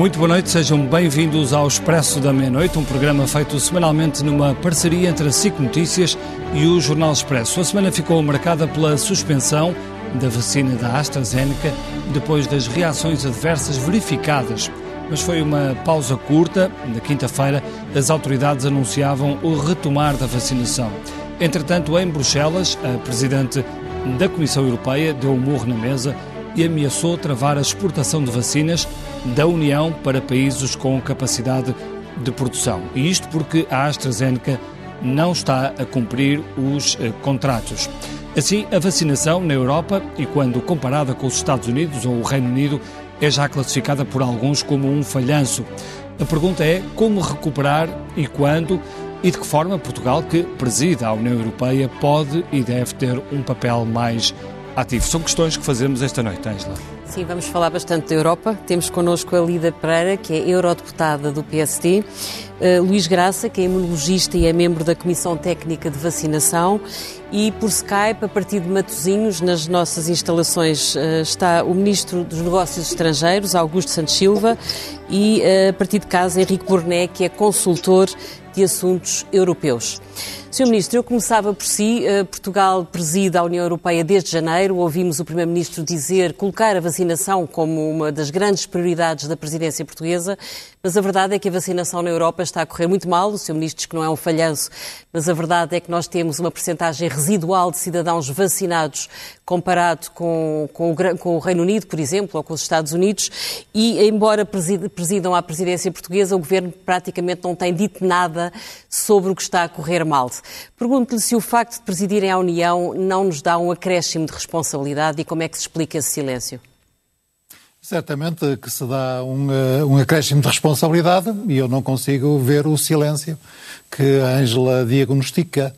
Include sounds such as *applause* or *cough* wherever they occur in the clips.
Muito boa noite, sejam bem-vindos ao Expresso da Meia-Noite, um programa feito semanalmente numa parceria entre a SIC Notícias e o Jornal Expresso. A semana ficou marcada pela suspensão da vacina da AstraZeneca depois das reações adversas verificadas. Mas foi uma pausa curta. Na quinta-feira, as autoridades anunciavam o retomar da vacinação. Entretanto, em Bruxelas, a presidente da Comissão Europeia deu um murro na mesa e ameaçou travar a exportação de vacinas da União para países com capacidade de produção. E isto porque a AstraZeneca não está a cumprir os eh, contratos. Assim, a vacinação na Europa, e quando comparada com os Estados Unidos ou o Reino Unido, é já classificada por alguns como um falhanço. A pergunta é como recuperar e quando e de que forma Portugal, que preside a União Europeia, pode e deve ter um papel mais ativo. São questões que fazemos esta noite, Angela. Sim, vamos falar bastante da Europa. Temos connosco a Lida Pereira, que é eurodeputada do PSD, uh, eh, Luís Graça, que é imunologista e é membro da Comissão Técnica de Vacinação, e por Skype, a partir de Matosinhos, nas nossas instalações, uh, está o Ministro dos Negócios Estrangeiros, Augusto Santos Silva, e uh, a partir de casa, Henrique Borné, que é consultor de assuntos europeus. Sr. Ministro, eu começava por si. Eh, Portugal preside a União Europeia desde janeiro. Ouvimos o Primeiro-Ministro dizer colocar a vacinação como uma das grandes prioridades da presidência portuguesa, mas a verdade é que a vacinação na Europa está a correr muito mal. O Sr. Ministro diz que não é um falhanço, mas a verdade é que nós temos uma percentagem residual de cidadãos vacinados comparado com, com, o, com o Reino Unido, por exemplo, ou com os Estados Unidos, e embora presidam à presidência portuguesa, o Governo praticamente não tem dito nada sobre o que está a correr mal. Pergunto-lhe se o facto de presidirem a União não nos dá um acréscimo de responsabilidade e como é que se explica esse silêncio? Certamente que se dá um, eh, um acréscimo de responsabilidade e eu não consigo ver o silêncio que a Ângela diagnostica.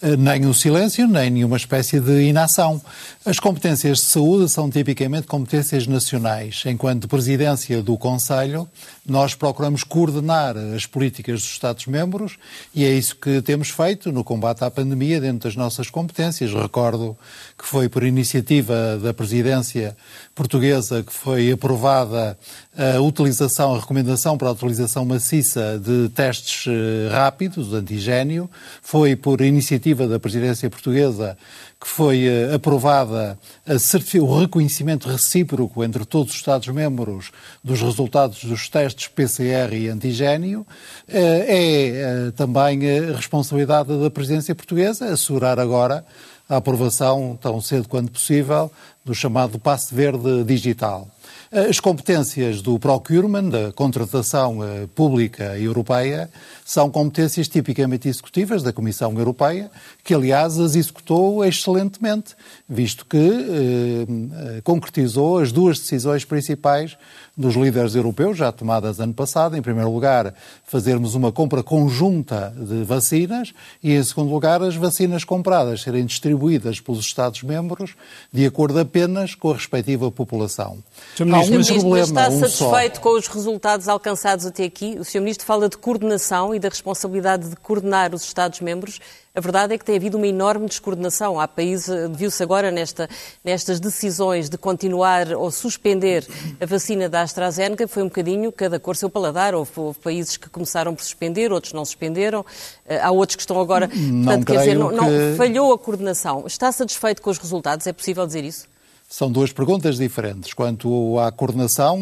Eh, nem o silêncio, nem nenhuma espécie de inação. As competências de saúde são tipicamente competências nacionais. Enquanto presidência do Conselho, nós procuramos coordenar as políticas dos Estados-membros e é isso que temos feito no combate à pandemia dentro das nossas competências. Recordo que foi por iniciativa da presidência portuguesa que foi aprovada a utilização, a recomendação para a utilização maciça de testes eh, rápidos, de antigênio. Foi por iniciativa da presidência portuguesa que foi uh, aprovada o reconhecimento recíproco entre todos os Estados-membros dos resultados dos testes PCR e antigênio. Uh, é uh, também a responsabilidade da presidência portuguesa assegurar agora a aprovação, tão cedo quanto possível, do chamado passe verde digital. As competências do procurement, da contratação eh, pública europeia, são competências tipicamente executivas da Comissão Europeia, que aliás as executou excelentemente, visto que eh, eh concretizou as duas decisões principais dos líderes europeus, já tomadas ano passado. Em primeiro lugar, fazermos uma compra conjunta de vacinas e, em segundo lugar, as vacinas compradas serem distribuídas pelos Estados-membros de acordo apenas com a respectiva população. Há um problema, está um satisfeito só. com os resultados alcançados até aqui? O Sr. Ministro fala de coordenação e da responsabilidade de coordenar os Estados-membros. A verdade é que tem havido uma enorme descoordenação. Há países, viu-se agora nesta, nestas decisões de continuar ou suspender a vacina da AstraZeneca, foi um bocadinho cada cor seu paladar. Houve, houve países que começaram por suspender, outros não suspenderam. Eh, há outros que estão agora. Não portanto, quer dizer, não, não, falhou a coordenação. Está satisfeito com os resultados? É possível dizer isso? São duas perguntas diferentes. Quanto à coordenação,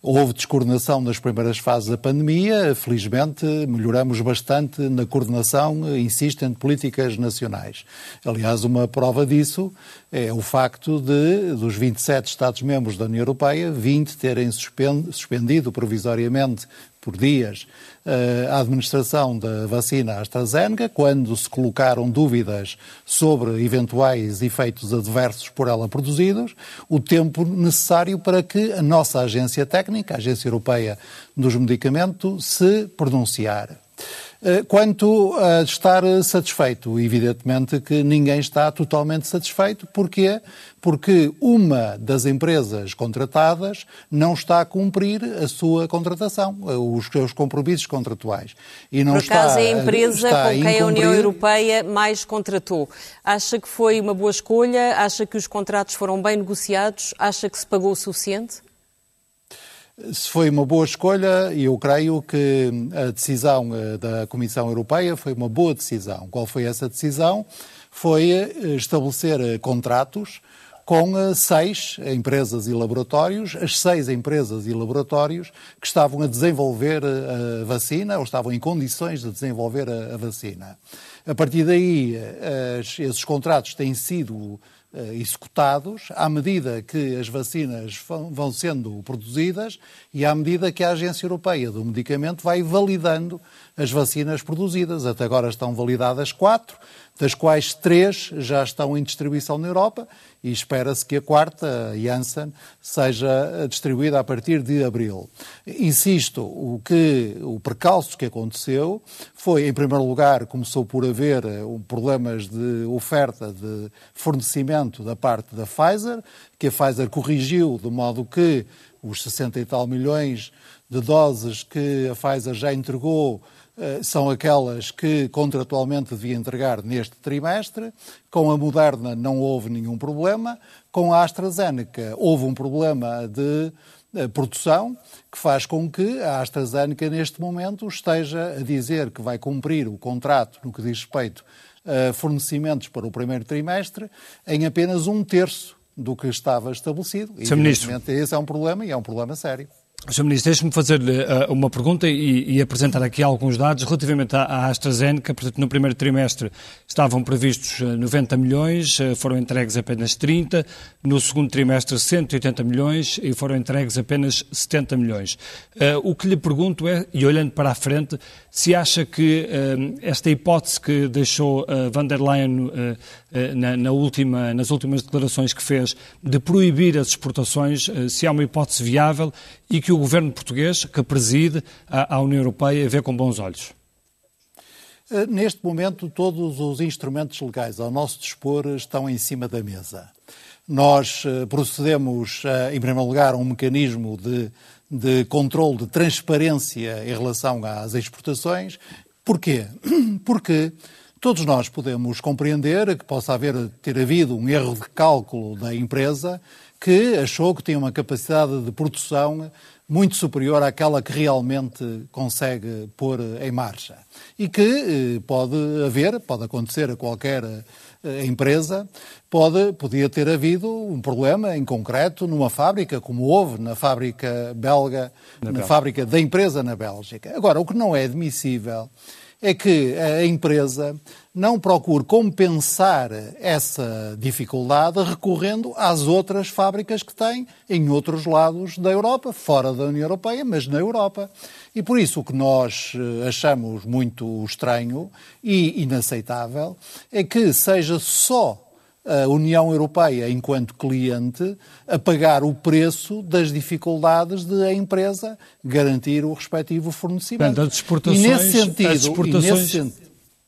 houve descoordenação nas primeiras fases da pandemia. Felizmente, melhoramos bastante na coordenação, insisto, entre políticas nacionais. Aliás, uma prova disso é o facto de, dos 27 Estados-membros da União Europeia, 20 terem suspendido provisoriamente por dias eh, a administração da vacina AstraZeneca, quando se colocaram dúvidas sobre eventuais efeitos adversos por ela produzidos, o tempo necessário para que a nossa agência técnica, a Agência Europeia dos Medicamentos, se pronunciar. Eh, quanto a estar satisfeito, evidentemente que ninguém está totalmente satisfeito. Porquê? Porque uma das empresas contratadas não está a cumprir a sua contratação, os seus compromissos contratuais. E não Por acaso está, é a empresa com quem a União Europeia mais contratou. Acha que foi uma boa escolha? Acha que os contratos foram bem negociados? Acha que se pagou o suficiente? Se foi uma boa escolha, e eu creio que a decisão eh, da Comissão Europeia foi uma boa decisão. Qual foi essa decisão? Foi eh, estabelecer eh, contratos com seis empresas e laboratórios, as seis empresas e laboratórios que estavam a desenvolver a vacina ou estavam em condições de desenvolver a, vacina. A partir daí, esses contratos têm sido executados à medida que as vacinas vão sendo produzidas e à medida que a Agência Europeia do Medicamento vai validando as vacinas produzidas. Até agora estão validadas quatro, das quais três já estão em distribuição na Europa e espera-se que a quarta, a Janssen, seja distribuída a partir de abril. Insisto, o que o percalço que aconteceu foi, em primeiro lugar, começou por haver eh, problemas de oferta de fornecimento da parte da Pfizer, que a Pfizer corrigiu de modo que os 60 e tal milhões de doses que a Pfizer já entregou são aquelas que contratualmente devia entregar neste trimestre. Com a Moderna não houve nenhum problema. Com a AstraZeneca houve um problema de eh, produção que faz com que a AstraZeneca neste momento esteja a dizer que vai cumprir o contrato no que diz respeito a fornecimentos para o primeiro trimestre em apenas um terço do que estava estabelecido. Sr. Ministro. Esse é um problema e é um problema sério. Sr. Ministro, deixe-me fazer-lhe uh, uma pergunta e, e, apresentar aqui alguns dados relativamente à, à, AstraZeneca. Portanto, no primeiro trimestre estavam previstos 90 uh, milhões, uh, foram entregues apenas 30. No segundo trimestre, 180 milhões e foram entregues apenas 70 milhões. Uh, o que lhe pergunto é, e olhando para a frente, se acha que uh, esta hipótese que deixou van der Leyen na, na última, nas últimas declarações que fez de proibir as exportações, se é uma hipótese viável e que o governo português, que preside a, a União Europeia, vê com bons olhos? Neste momento, todos os instrumentos legais ao nosso dispor estão em cima da mesa. Nós procedemos, em primeiro lugar, a um mecanismo de de controle, de transparência em relação às exportações. Porquê? *clears throat* Porque todos nós podemos compreender que possa haver, ter havido um erro de cálculo da empresa que achou que tinha uma capacidade de produção muito superior àquela que realmente consegue pôr em marcha. E que eh, pode haver, pode acontecer a qualquer a empresa, pode, podia ter havido um problema em concreto numa fábrica, como houve na fábrica belga, na, na fábrica da empresa na Bélgica. Agora, o que não é admissível é que a empresa não procure compensar essa dificuldade recorrendo às outras fábricas que tem em outros lados da Europa, fora da União Europeia, mas na Europa. E por isso o que nós eh, achamos muito estranho e inaceitável é que seja só a União Europeia, enquanto cliente, a pagar o preço das dificuldades de a empresa garantir o respectivo fornecimento. Portanto, as exportações, e nesse sentido, exportações... E nesse,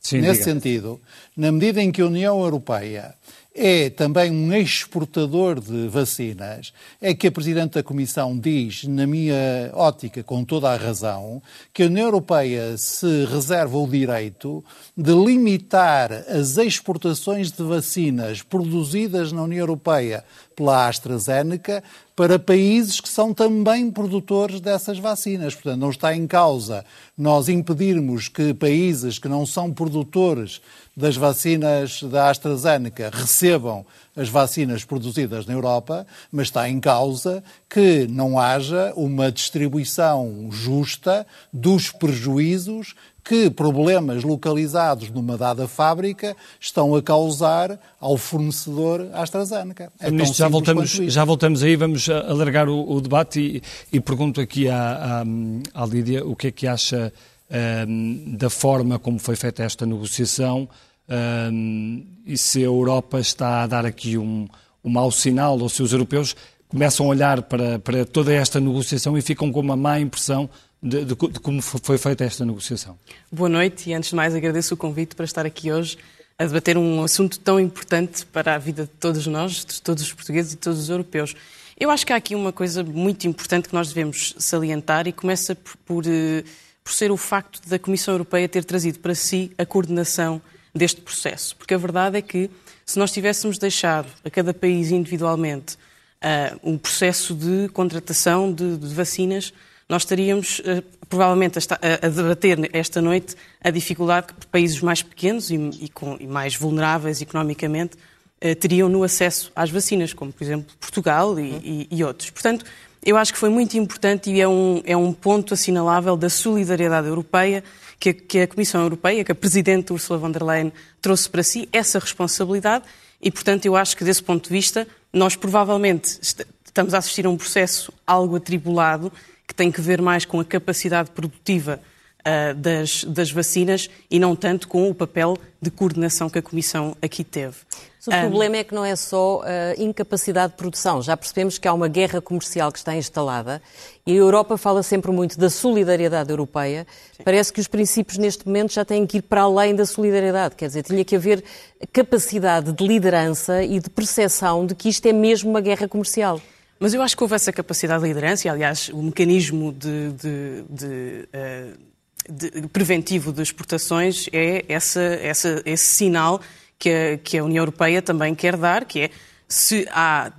Sim, nesse sentido, na medida em que a União Europeia é também um exportador de vacinas, é que a Presidente da Comissão diz, na minha ótica, com toda a razão, que a União Europeia se reserva o direito de limitar as exportações de vacinas produzidas na União Europeia pela AstraZeneca para países que são também produtores dessas vacinas. Portanto, não está em causa nós impedirmos que países que não são produtores das vacinas da AstraZeneca recebam as vacinas produzidas na Europa, mas está em causa que não haja uma distribuição justa dos prejuízos que problemas localizados numa dada fábrica estão a causar ao fornecedor AstraZeneca. É Ministro, já voltamos, já voltamos aí, vamos alargar o, o debate e, e, pergunto aqui à, à, à, Lídia o que é que acha um, da forma como foi feita esta negociação um, e se a Europa está a dar aqui um, um mau sinal, ou se os europeus começam a olhar para, para toda esta negociação e ficam com uma má impressão de, de, de, como foi feita esta negociação. Boa noite e, antes de mais, agradeço o convite para estar aqui hoje a debater um assunto tão importante para a vida de todos nós, de todos os portugueses e de todos os europeus. Eu acho que há aqui uma coisa muito importante que nós devemos salientar e começa por, por, eh, por ser o facto da Comissão Europeia ter trazido para si a coordenação deste processo. Porque a verdade é que, se nós tivéssemos deixado a cada país individualmente uh, um processo de contratação de, de vacinas, nós estaríamos uh, provavelmente a, a, debater esta noite a dificuldade que países mais pequenos e, e, com, e mais vulneráveis economicamente uh, teriam no acesso às vacinas, como por exemplo Portugal e, e, outros. Portanto, eu acho que foi muito importante e é um, é um ponto assinalável da solidariedade europeia que a, que a Comissão Europeia, que a Presidente Ursula von der Leyen trouxe para si essa responsabilidade e, portanto, eu acho que desse ponto de vista nós provavelmente estamos a assistir a um processo algo atribulado que tem que ver mais com a capacidade produtiva uh, das, das vacinas e não tanto com o papel de coordenação que a Comissão aqui teve. O problema é que não é só a uh, incapacidade de produção. Já percebemos que há uma guerra comercial que está instalada e a Europa fala sempre muito da solidariedade europeia. Sim. Parece que os princípios neste momento já têm que ir para além da solidariedade. Quer dizer, tinha que haver capacidade de liderança e de percepção de que isto é mesmo uma guerra comercial. Mas eu acho que houve essa capacidade de liderança, e, aliás, o mecanismo de, de, de, uh, de preventivo de exportações é essa, essa, esse sinal que a, que a União Europeia também quer dar, que é se há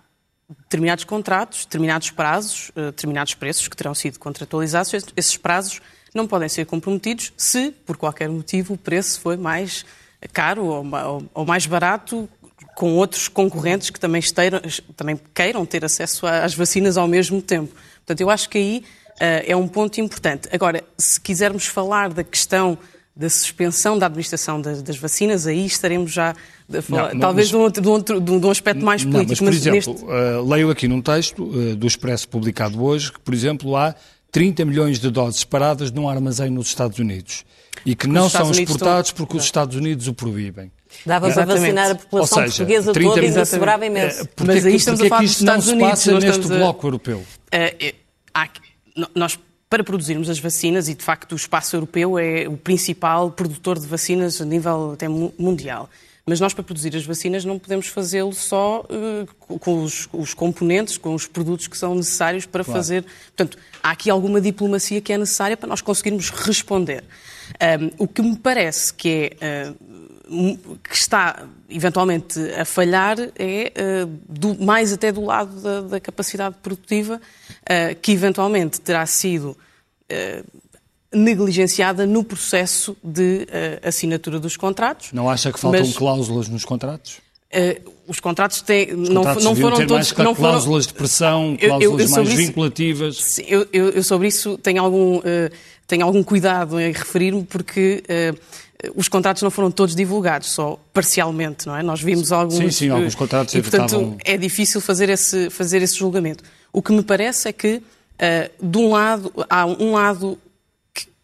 determinados contratos, determinados prazos, uh, determinados preços que terão sido contratualizados, esses prazos não podem ser comprometidos se, por qualquer motivo, o preço foi mais caro ou, mais barato com outros concorrentes que também, esteiram, também queiram ter acesso às vacinas ao mesmo tempo. Portanto, eu acho que aí uh, é um ponto importante. Agora, se quisermos falar da questão da suspensão da administração das, das vacinas, aí estaremos já a falar, não, talvez mas, de, um outro, de, um, de, um, aspecto mais político. Não, mas, por mas exemplo, neste... uh, leio aqui num texto uh, do Expresso publicado hoje que, por exemplo, há 30 milhões de doses paradas num armazém nos Estados Unidos e que não são exportados estão... porque os Estados Unidos o proibem. Dava para vacinar a população seja, portuguesa toda e sobrava imenso. Uh, Mas aí estamos a falar Unidos. Mas isto não se passa neste a... bloco europeu? Uh, há, nós para produzirmos as vacinas, e de facto o espaço europeu é o principal produtor de vacinas a nível até mundial. Mas nós, para produzir as vacinas, não podemos fazê-lo só uh, com os, os, componentes, com os produtos que são necessários para claro. fazer. Portanto, há aqui alguma diplomacia que é necessária para nós conseguirmos responder. Um, o que me parece que é. Uh, que está eventualmente a falhar é uh, do, mais até do lado da, da capacidade produtiva, uh, que eventualmente terá sido uh, negligenciada no processo de assinatura dos contratos. Não acha que faltam mas, cláusulas nos contratos? Os contratos têm, os não, contratos não foram todos. Não foram, cláusulas de pressão, cláusulas eu, eu, mais vinculativas. eu, eu, eu, sobre isso tenho algum, tenho algum cuidado em referir-me, porque os contratos não foram todos divulgados, só parcialmente, não é? Nós vimos alguns... Sim, sim, alguns contratos e, portanto, estavam... é difícil fazer esse, fazer esse julgamento. O que me parece é que, uh, de um lado, há um lado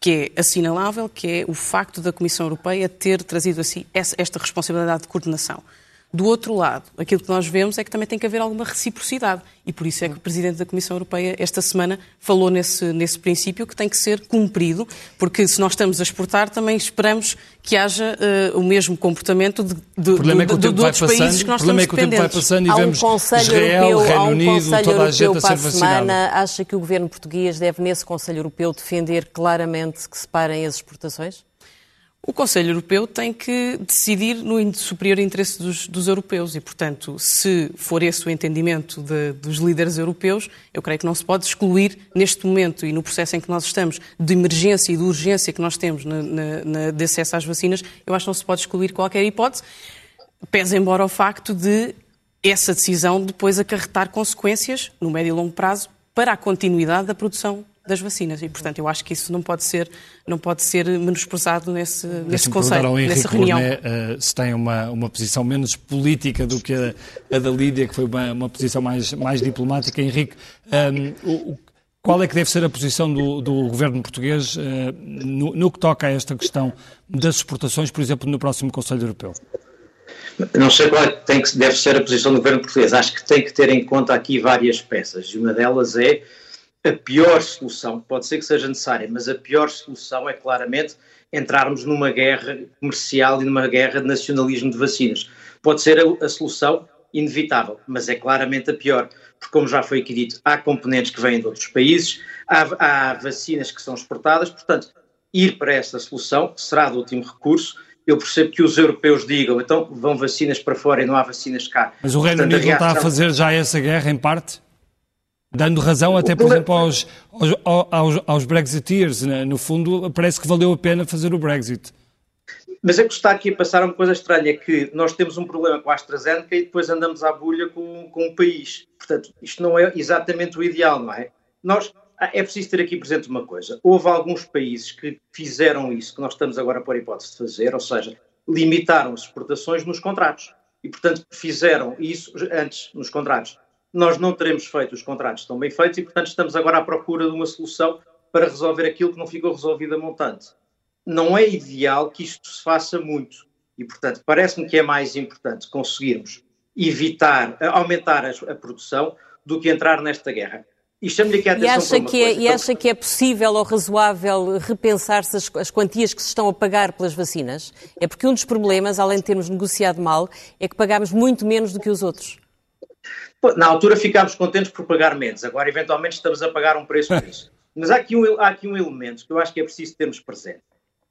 que é assinalável, que é o facto da Comissão Europeia ter trazido assim esta responsabilidade de coordenação. Do outro lado, aquilo que nós vemos é que também tem que haver alguma reciprocidade. E por isso é que o Presidente da Comissão Europeia, esta semana, falou nesse, nesse princípio que tem que ser cumprido, porque se nós estamos a exportar, também esperamos que haja uh, o mesmo comportamento de, de, de, é de, de outros passando, países que nós estamos é que dependentes. O tempo vai passando e há um vemos Conselho Israel, Europeu, Reino há um Unido, Conselho toda a gente Europeu a ser para a semana. Acha que o Governo português deve, nesse Conselho Europeu, defender claramente que se parem as exportações? O Conselho Europeu tem que decidir no superior interesse dos, dos europeus e, portanto, se for esse o entendimento de, dos líderes europeus, eu creio que não se pode excluir neste momento e no processo em que nós estamos de emergência e de urgência que nós temos na, na, na, de acesso às vacinas, eu acho que não se pode excluir qualquer hipótese, pese embora o facto de essa decisão depois acarretar consequências no médio e longo prazo para a continuidade da produção das vacinas e, portanto, eu acho que isso não pode ser, não pode ser menosprezado nesse, nesse conselho, ao nessa reunião. Uh, se tem uma, uma posição menos política do que a, a da Lídia, que foi uma, uma posição mais, mais diplomática. Henrique, um, o, qual é que deve ser a posição do, do governo português uh, no, no que toca a esta questão das exportações, por exemplo, no próximo Conselho Europeu? Não sei qual é que, tem que deve ser a posição do governo português. Acho que tem que ter em conta aqui várias peças. E uma delas é a pior solução, pode ser que seja necessária, mas a pior solução é claramente entrarmos numa guerra comercial e numa guerra de nacionalismo de vacinas. Pode ser a, a solução inevitável, mas é claramente a pior, porque, como já foi aqui dito, há componentes que vêm de outros países, há, há vacinas que são exportadas, portanto, ir para esta solução será de último recurso eu percebo que os europeus digam, então vão vacinas para fora e não há vacinas cá. Mas o Reino Unido não está a fazer já essa guerra, em parte? Dando razão até, por exemplo, aos, aos, aos, aos Brexiteers. Né? No fundo, parece que valeu a pena fazer o Brexit. Mas é que está aqui a passar uma coisa estranha, é que nós temos um problema com a AstraZeneca e depois andamos à bulha com, com o país. Portanto, isto não é exatamente o ideal, não é? Nós, é preciso ter aqui presente uma coisa. Houve alguns países que fizeram isso, que nós estamos agora por hipótese de fazer, ou seja, limitaram as exportações nos contratos. E, portanto, fizeram isso antes nos contratos nós não teremos feito os contratos tão bem feitos e, portanto, estamos agora à procura de uma solução para resolver aquilo que não ficou resolvido a montante. Não é ideal que isto se faça muito e, portanto, parece-me que é mais importante conseguirmos evitar, aumentar a, a produção do que entrar nesta guerra. E, e acha, que é, e acha que é possível ou razoável repensar-se as, as, quantias que se estão a pagar pelas vacinas? É porque um dos problemas, além de termos negociado mal, é que pagamos muito menos do que os outros. Na altura ficámos contentes por pagar menos, agora eventualmente estamos a pagar um preço por isso. *laughs* Mas há aqui, um, há aqui um elemento que eu acho que é preciso termos presente,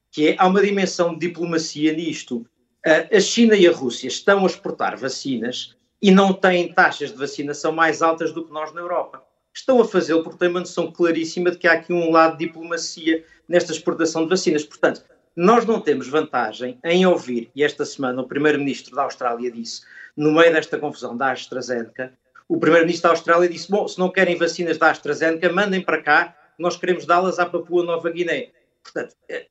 que é, há uma dimensão de diplomacia nisto. A China e a Rússia estão a exportar vacinas e não têm taxas de vacinação mais altas do que nós na Europa. Estão a fazê-lo porque têm uma noção claríssima de que há aqui um lado de diplomacia nesta exportação de vacinas. Portanto, nós não temos vantagem em ouvir, e esta semana o Primeiro-Ministro da Austrália disse, no meio desta confusão da AstraZeneca, o primeiro-ministro da Austrália disse: Bom, se não querem vacinas da AstraZeneca, mandem para cá, nós queremos dá-las à Papua Nova Guiné. Portanto, eh,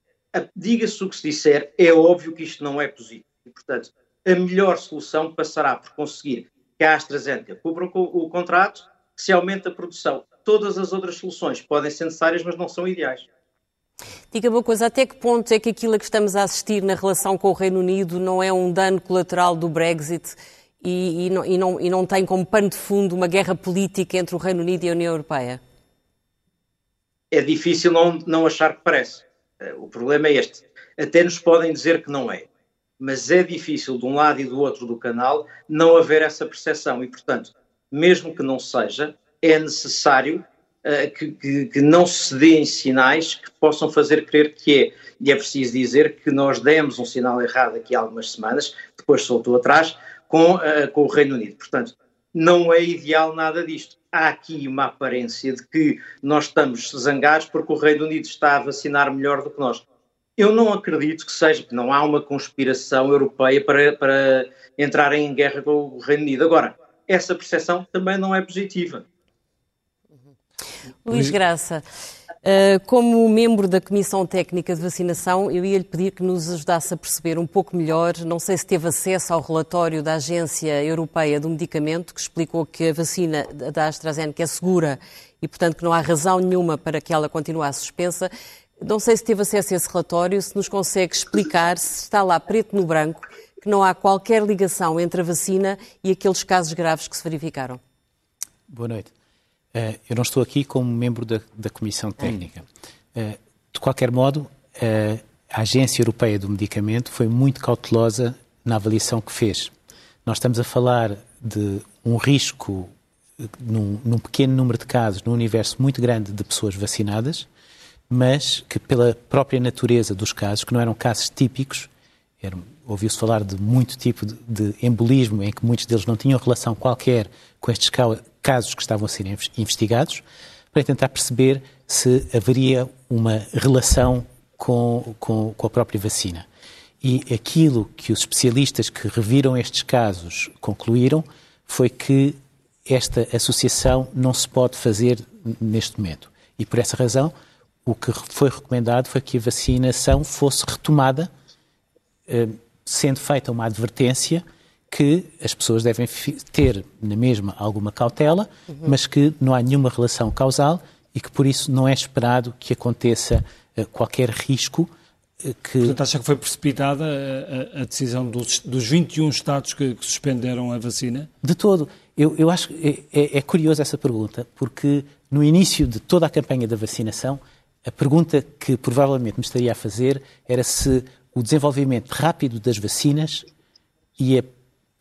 diga-se o que se disser, é óbvio que isto não é positivo. Portanto, a melhor solução passará por conseguir que a AstraZeneca cubra o contrato, que se aumente a produção. Todas as outras soluções podem ser necessárias, mas não são ideais. Diga-me uma coisa, até que ponto é que aquilo a que estamos a assistir na relação com o Reino Unido não é um dano colateral do Brexit e, e, não, e, não, e não tem como pano de fundo uma guerra política entre o Reino Unido e a União Europeia? É difícil não, não achar que parece. Eh, o problema é este. Até nos podem dizer que não é. Mas é difícil, de um lado e do outro do canal, não haver essa percepção. E, portanto, mesmo que não seja, é necessário uh, que, que, que, não se deem sinais que possam fazer crer que é. E é preciso dizer que nós demos um sinal errado aqui há algumas semanas, depois soltou atrás, com, uh, com o Reino Unido. Portanto, não é ideal nada disto. Há aqui uma aparência de que nós estamos zangados porque o Reino Unido está a vacinar melhor do que nós. Eu não acredito que seja, que não há uma conspiração europeia para, para entrar em guerra com o Reino Unido. Agora, essa percepção também não é positiva. Luís Graça, como membro da Comissão Técnica de Vacinação, eu ia lhe pedir que nos ajudasse a perceber um pouco melhor, não sei se teve acesso ao relatório da Agência Europeia do Medicamento, que explicou que a vacina da AstraZeneca é segura e, portanto, que não há razão nenhuma para que ela continue suspensa. Não sei se teve acesso a esse relatório, se nos consegue explicar se está lá preto no branco que não há qualquer ligação entre a vacina e aqueles casos graves que se verificaram. Boa noite. Uh, eu não estou aqui como membro da, da Comissão Técnica. Uh, de qualquer modo, uh, a Agência Europeia do Medicamento foi muito cautelosa na avaliação que fez. Nós estamos a falar de um risco num, num, pequeno número de casos, num universo muito grande de pessoas vacinadas, mas que pela própria natureza dos casos, que não eram casos típicos, ouviu-se falar de muito tipo de, de, embolismo, em que muitos deles não tinham relação qualquer com estes casos que estavam a ser investigados, para tentar perceber se haveria uma relação com, com, com a própria vacina. E aquilo que os especialistas que reviram estes casos concluíram foi que esta associação não se pode fazer neste momento. E por essa razão, o que foi recomendado foi que a vacinação fosse retomada, eh, sendo feita uma advertência que as pessoas devem ter na mesma alguma cautela, uhum. mas que não há nenhuma relação causal e que por isso não é esperado que aconteça uh, qualquer risco uh, que... Portanto, acha que foi precipitada a, a, a decisão dos, dos 21 Estados que, que, suspenderam a vacina? De todo. Eu, eu acho que é, é, é curiosa essa pergunta, porque no início de toda a campanha da vacinação, a pergunta que provavelmente me estaria a fazer era se o desenvolvimento rápido das vacinas ia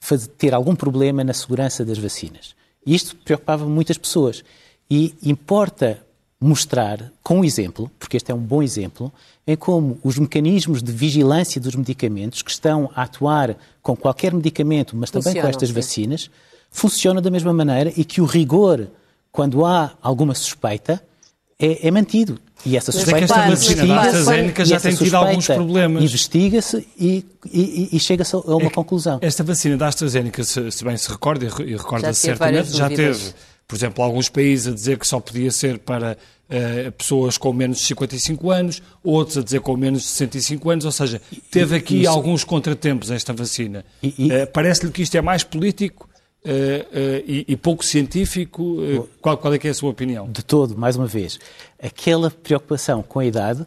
fazer, ter algum problema na segurança das vacinas. E isto preocupava muitas pessoas. E importa mostrar, com um exemplo, porque este é um bom exemplo, em como os mecanismos de vigilância dos medicamentos que estão a atuar com qualquer medicamento, mas também com estas sim. vacinas, funcionam da mesma maneira e que o rigor, quando há alguma suspeita, é, é mantido. E essa suspeita Mas é que esta vacina da AstraZeneca já tem tido alguns problemas. Investiga-se e, e, e chega-se a uma é conclusão. Esta vacina da AstraZeneca, se, se bem se recorda, e recorda-se certamente, já teve, por exemplo, alguns países a dizer que só podia ser para uh, pessoas com menos de 55 anos, outros a dizer com menos de 65 anos, ou seja, teve aqui Isso. alguns contratempos esta vacina. Uh, Parece-lhe que isto é mais político Uh, uh, e, e, pouco científico. Uh, qual, qual, é que é a sua opinião? De todo, mais uma vez. Aquela preocupação com a idade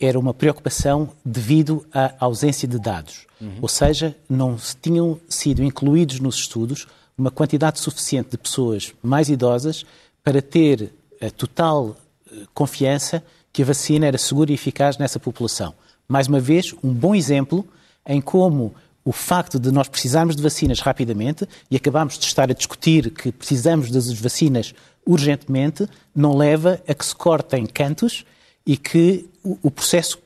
era uma preocupação devido à ausência de dados. Uhum. Ou seja, não tinham sido incluídos nos estudos uma quantidade suficiente de pessoas mais idosas para ter a total confiança que a vacina era segura e eficaz nessa população. Mais uma vez, um bom exemplo em como o facto de nós precisarmos de vacinas rapidamente e acabamos de estar a discutir que precisamos das vacinas urgentemente, não leva a que se cortem cantos e que o, processo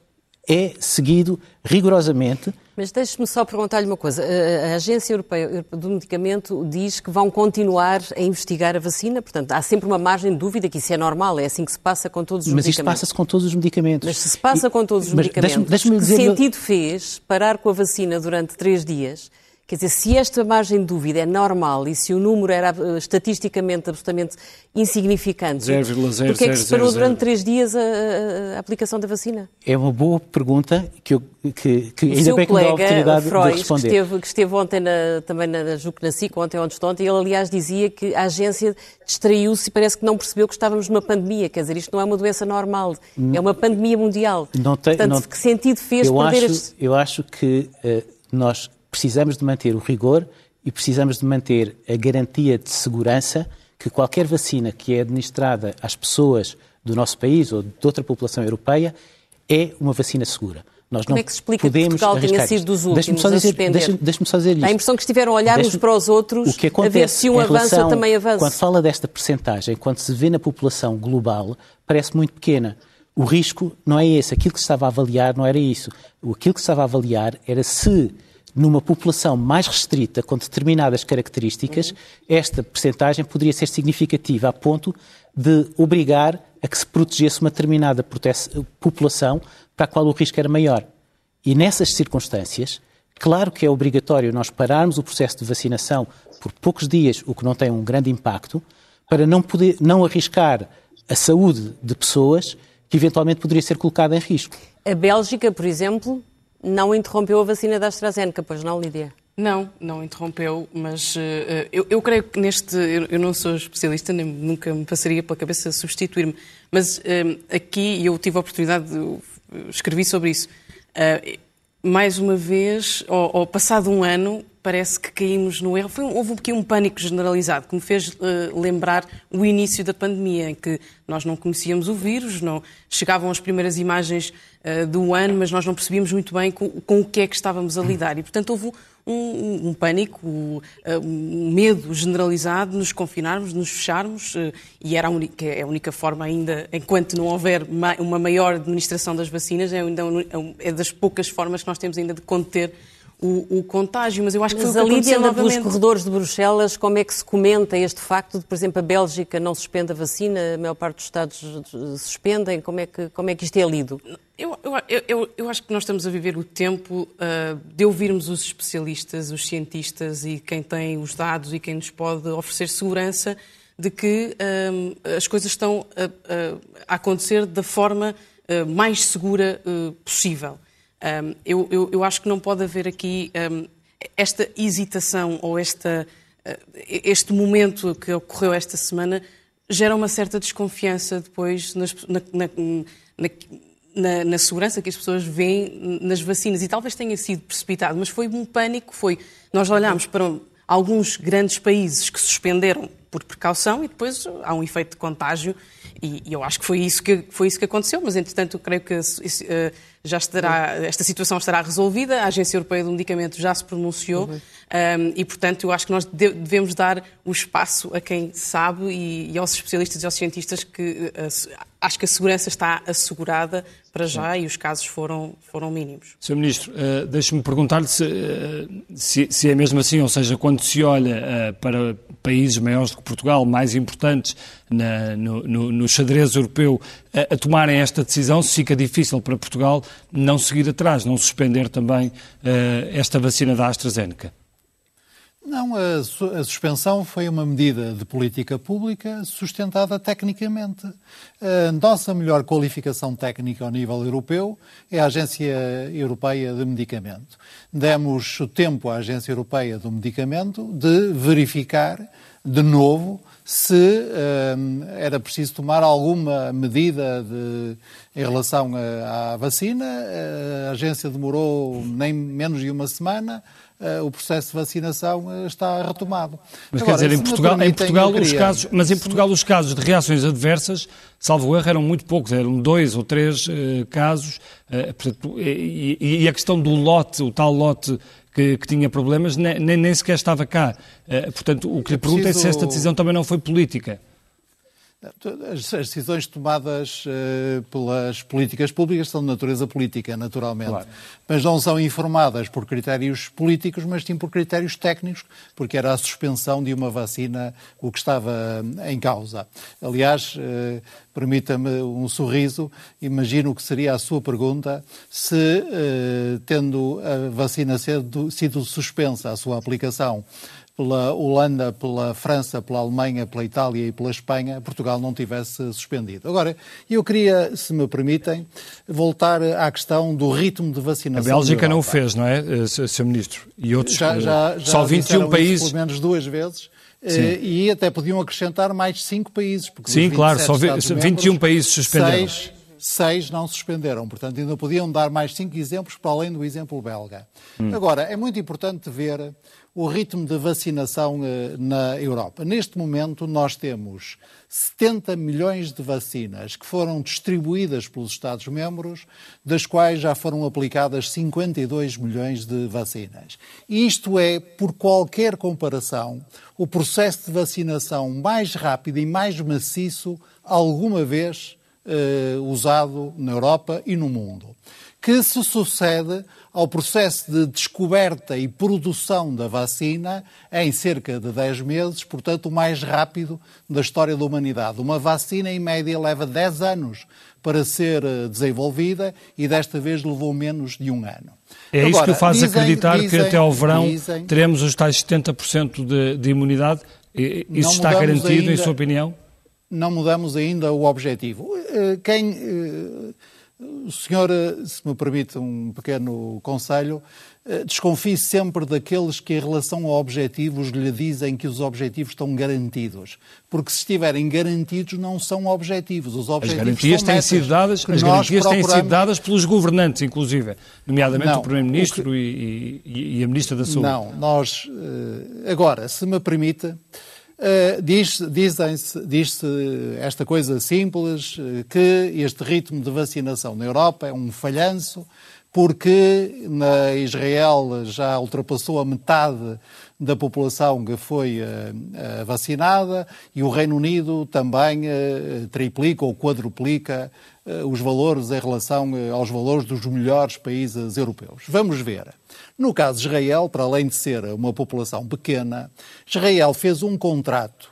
é seguido rigorosamente mas deixe-me só perguntar-lhe uma coisa. A Agência Europeia do Medicamento diz que vão continuar a investigar a vacina, portanto, há sempre uma margem de dúvida que isso é normal, é assim que se passa com todos os mas medicamentos. Mas isto passa-se com todos os medicamentos. Mas se se passa com todos os mas medicamentos, deixe -me, deixe -me que sentido fez parar com a vacina durante três dias Quer dizer, se esta margem de dúvida é normal e se o número era uh, estatisticamente absolutamente insignificante, 0,000, porquê é que se parou durante três dias a, a, aplicação da vacina? É uma boa pergunta que, eu, que, que ainda bem que me dá a oportunidade Freud, de responder. Que esteve, que esteve ontem na, também na Juc na SIC, ontem de ontem, ele aliás dizia que a agência distraiu-se e parece que não percebeu que estávamos numa pandemia. Quer dizer, isto não é uma doença normal, não, é uma pandemia mundial. Não tem, Portanto, não, que sentido fez eu perder acho, este... Eu acho que uh, nós precisamos de manter o rigor e precisamos de manter a garantia de segurança que qualquer vacina que é administrada às pessoas do nosso país ou de outra população europeia é uma vacina segura. Nós Como é que se explica podemos que Portugal tenha sido dos últimos a suspender? Deixe-me deixe só dizer isto. A impressão que estiveram a olhar uns para os outros, o que acontece a ver se um avança também avança. Quando fala desta percentagem, quando se vê na população global, parece muito pequena. O risco não é esse. Aquilo que se estava a avaliar não era isso. Aquilo que se estava a avaliar era se numa população mais restrita, com determinadas características, esta percentagem poderia ser significativa a ponto de obrigar a que se protegesse uma determinada população para a qual o risco era maior. E nessas circunstâncias, claro que é obrigatório nós pararmos o processo de vacinação por poucos dias, o que não tem um grande impacto, para não, poder, não arriscar a saúde de pessoas que eventualmente poderia ser colocada em risco. A Bélgica, por exemplo, não interrompeu a vacina da AstraZeneca, pois não, Lídia? Não, não interrompeu, mas uh, eu, eu, creio que neste. Eu, eu, não sou especialista, nem nunca me passaria pela cabeça substituir-me, mas uh, aqui eu tive a oportunidade, de, escrevi sobre isso. Uh, mais uma vez, ao, ao, passado um ano, parece que caímos no erro. Foi, houve aqui um pânico generalizado que me fez uh, lembrar o início da pandemia, em que nós não conhecíamos o vírus, não chegavam as primeiras imagens uh, do ano, mas nós não percebíamos muito bem com, com, o que é que estávamos a lidar. E, portanto, houve um, um pânico, um, um, medo generalizado de nos confinarmos, de nos fecharmos, uh, e era a única, é a única forma ainda, enquanto não houver ma uma maior administração das vacinas, é, ainda, é das poucas formas que nós temos ainda de conter o, o, contágio, mas eu acho que mas foi o que anda pelos corredores de Bruxelas, como é que se comenta este facto de, por exemplo, a Bélgica não suspende a vacina, a maior parte dos Estados suspendem, como é que, como é que isto é lido? Eu, eu, eu, eu acho que nós estamos a viver o tempo uh, de ouvirmos os especialistas, os cientistas e quem tem os dados e quem nos pode oferecer segurança de que uh, as coisas estão a, a, acontecer da forma uh, mais segura possível. Um, eu, eu, eu, acho que não pode haver aqui um, esta hesitação ou esta, uh, este momento que ocorreu esta semana gera uma certa desconfiança depois nas, na, na, na, na, segurança que as pessoas veem nas vacinas. E talvez tenha sido precipitado, mas foi um pânico. Foi nós olhámos para alguns grandes países que suspenderam por precaução e depois há um efeito de contágio e, e eu acho que foi isso que foi isso que aconteceu. Mas entretanto, eu creio que uh, já estará, esta situação estará resolvida, a Agência Europeia do Medicamento já se pronunciou uhum. um, e, portanto, eu acho que nós devemos dar o espaço a quem sabe e, e aos especialistas e aos cientistas que uh, acho que a segurança está assegurada para já e os casos foram, foram mínimos. Sr. Ministro, uh, deixe-me perguntar-lhe se, uh, se, se, é mesmo assim, ou seja, quando se olha uh, para países maiores do que Portugal, mais importantes na, no, no, no, xadrez europeu, a, a, tomarem esta decisão, se fica difícil para Portugal não seguir atrás, não suspender também esta vacina da AstraZeneca. Não, a, a, suspensão foi uma medida de política pública sustentada tecnicamente. A nossa melhor qualificação técnica ao nível europeu é a Agência Europeia de Medicamento. Demos tempo à Agência Europeia do Medicamento de verificar de novo se uh, era preciso tomar alguma medida de, em relação à vacina. A agência demorou nem menos de uma semana. Uh, o processo de vacinação uh, está retomado. Mas Agora, quer dizer, em Portugal, em Portugal os casos, mas em Portugal os casos de reações adversas, salvo erro, eram muito poucos, eram dois ou três uh, casos. Portanto, e, e, a questão do lote, o tal lote que, que tinha problemas, nem, nem, sequer estava cá. portanto, o que lhe pergunto é se esta decisão também não foi política. As, decisões tomadas uh, pelas políticas públicas são de natureza política, naturalmente. Claro. Mas não são informadas por critérios políticos, mas sim por critérios técnicos, porque era a suspensão de uma vacina o que estava em causa. Aliás, uh, permita-me um sorriso, imagino que seria a sua pergunta se, uh, tendo a vacina sido, sido suspensa, a sua aplicação, pela Holanda, pela França, pela Alemanha, pela Itália e pela Espanha, Portugal não tivesse suspendido. Agora, eu queria, se me permitem, voltar à questão do ritmo de vacinação. A Bélgica não o fez, não é, eh, Sr. Ministro? E outros. Já, já, já só 21 países. Pelo menos duas vezes. Eh, Sim. E até podiam acrescentar mais cinco países. Sim, claro, só 21 países suspenderam. Seis, seis não suspenderam. Portanto, ainda podiam dar mais cinco exemplos para além do exemplo belga. Hum. Agora, é muito importante ver o ritmo de vacinação eh, na Europa. Neste momento, nós temos 70 milhões de vacinas que foram distribuídas pelos Estados-membros, das quais já foram aplicadas 52 milhões de vacinas. Isto é, por qualquer comparação, o processo de vacinação mais rápido e mais maciço alguma vez eh, usado na Europa e no mundo, que se sucede ao processo de descoberta e produção da vacina em cerca de 10 meses, portanto, o mais rápido da história da humanidade. Uma vacina, em média, leva 10 anos para ser eh, desenvolvida e desta vez levou menos de um ano. É Agora, isso que o faz dizem, acreditar dizem, que até ao verão dizem, teremos os tais 70% de, de imunidade? Isso está garantido, ainda, em sua opinião? Não mudamos ainda o objetivo. Eh, quem eh, o senhor, se me permite um pequeno conselho, eh, desconfie sempre daqueles que, em relação a objetivos, lhe dizem que os objetivos estão garantidos. Porque se estiverem garantidos, não são objetivos. Os objetivos as garantias têm sido dadas, as garantias procuramos... têm sido dadas pelos governantes, inclusive, nomeadamente não, o Primeiro-Ministro que... e, e, e, a Ministra da Saúde. Não, nós. Eh, agora, se me permite. Uh, Diz-se diz diz esta coisa simples, uh, que este ritmo de vacinação na Europa é um falhanço, porque na Israel já ultrapassou a metade da população que foi uh, vacinada e o Reino Unido também triplica ou quadruplica os valores em relação aos valores dos melhores países europeus. Vamos ver. No caso de Israel, para além de ser uma população pequena, Israel fez um contrato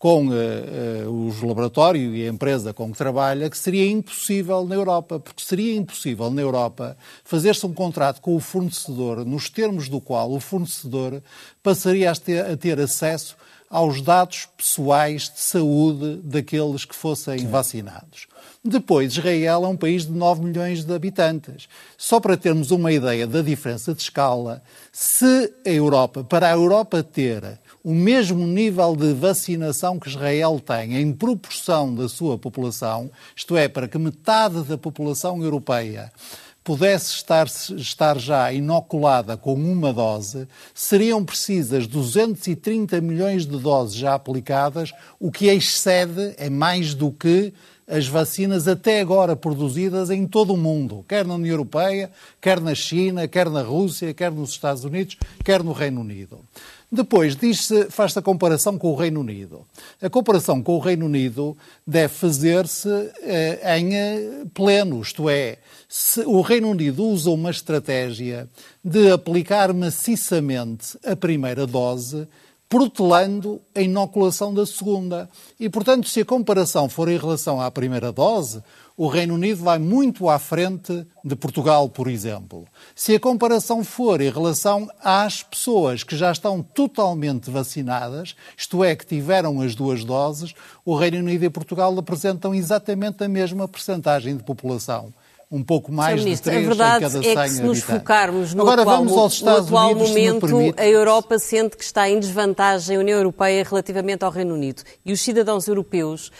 com uh, uh, os laboratórios e a empresa com que trabalha, que seria impossível na Europa, porque seria impossível na Europa fazer-se um contrato com o fornecedor, nos termos do qual o fornecedor passaria a ter, a ter acesso aos dados pessoais de saúde daqueles que fossem Sim. vacinados. Depois, Israel é um país de 9 milhões de habitantes. Só para termos uma ideia da diferença de escala, se a Europa, para a Europa ter o mesmo nível de vacinação que Israel tem em proporção da sua população, isto é, para que metade da população europeia pudesse estar, estar já inoculada com uma dose, seriam precisas 230 milhões de doses já aplicadas, o que excede, é mais do que as vacinas até agora produzidas em todo o mundo, quer na União Europeia, quer na China, quer na Rússia, quer nos Estados Unidos, quer no Reino Unido. Depois faz-se a comparação com o Reino Unido. A comparação com o Reino Unido deve fazer-se eh, em eh, pleno, isto é, se o Reino Unido usa uma estratégia de aplicar maciçamente a primeira dose, protelando a inoculação da segunda. E, portanto, se a comparação for em relação à primeira dose, o Reino Unido vai muito à frente de Portugal, por exemplo. Se a comparação for em relação às pessoas que já estão totalmente vacinadas, isto é, que tiveram as duas doses, o Reino Unido e Portugal apresentam exatamente a mesma percentagem de população um pouco mais Ministro, de 3 a verdade em cada é que se nos habitantes. focarmos no Agora atual, vamos aos Estados no atual Unidos, momento, se a Europa sente que está em desvantagem a União Europeia relativamente ao Reino Unido. E os cidadãos europeus